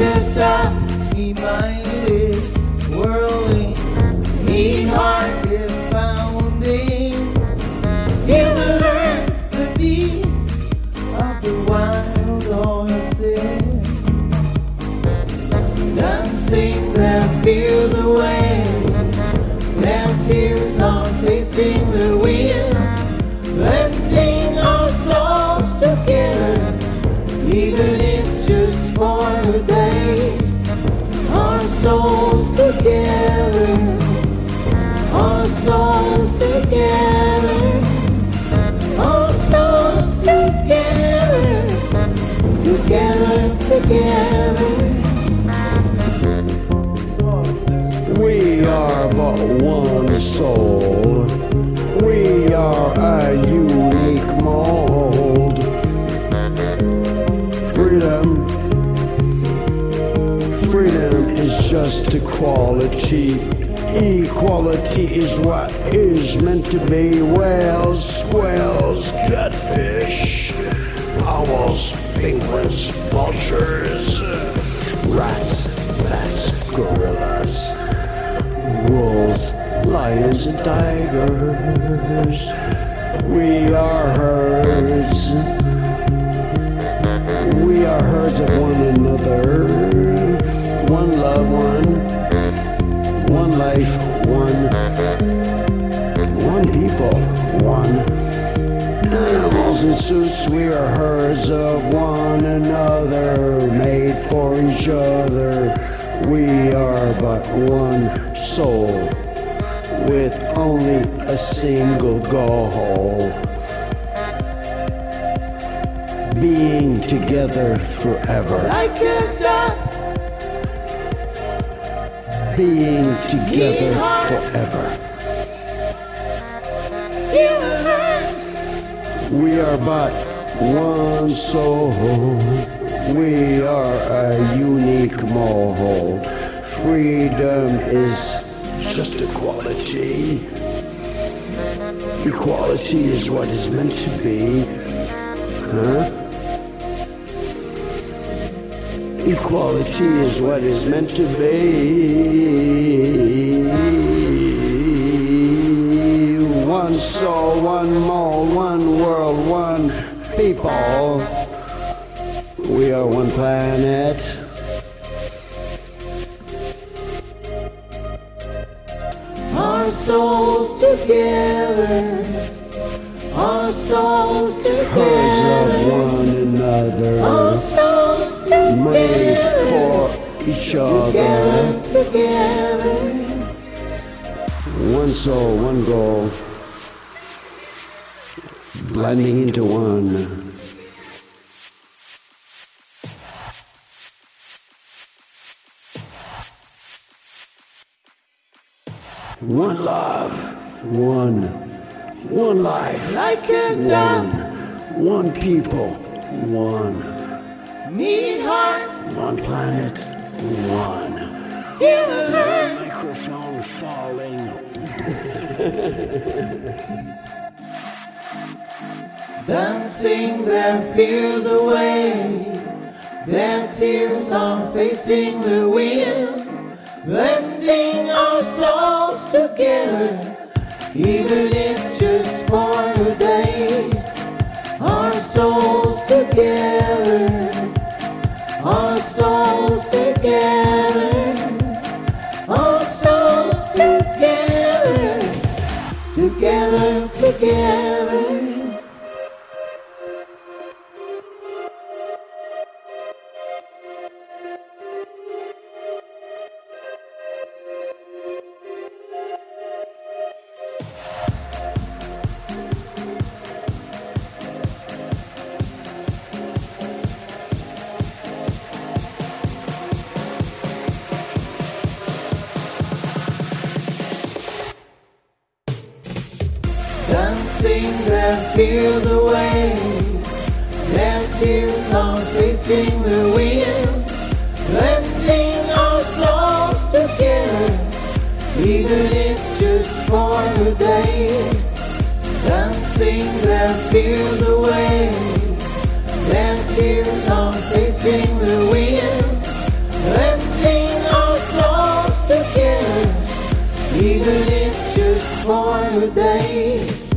A top, he mind is whirling, he heart is pounding. Feel the hurt, the beat of the wild horses, dancing their fears away. Equality. Equality is what is meant to be. Whales, squirrels, catfish, owls, penguins, vultures, rats, bats, gorillas, wolves, lions, and tigers. We are herds. We are herds of one another. Suits, we are herds of one another, made for each other. We are but one soul, with only a single goal. Being together forever. Like a dot, Being together forever. feel the hurt. We are but one soul. We are a unique mold. Freedom is just equality. Equality is what is meant to be. Huh? Equality is what is meant to be. One soul, one mold, one world, one people. We are one planet. Our souls together, our souls Herds of together, one another, our souls Made for each other. together, together. One soul, one goal. Blending into one. One love, one, one life, Like a one, one people, one, meet heart, one planet, one. feel the. Microphone falling. Dancing their fears away, their tears are facing the wind, blending our souls together, even if just for a day. Our souls together, our souls together, our souls together, together, together. Dancing their fears away Their tears are facing the wind. Blending our souls together Even if just for a day. Dancing their fears away Their tears are facing the wind. Blending our souls together Even if just for the day.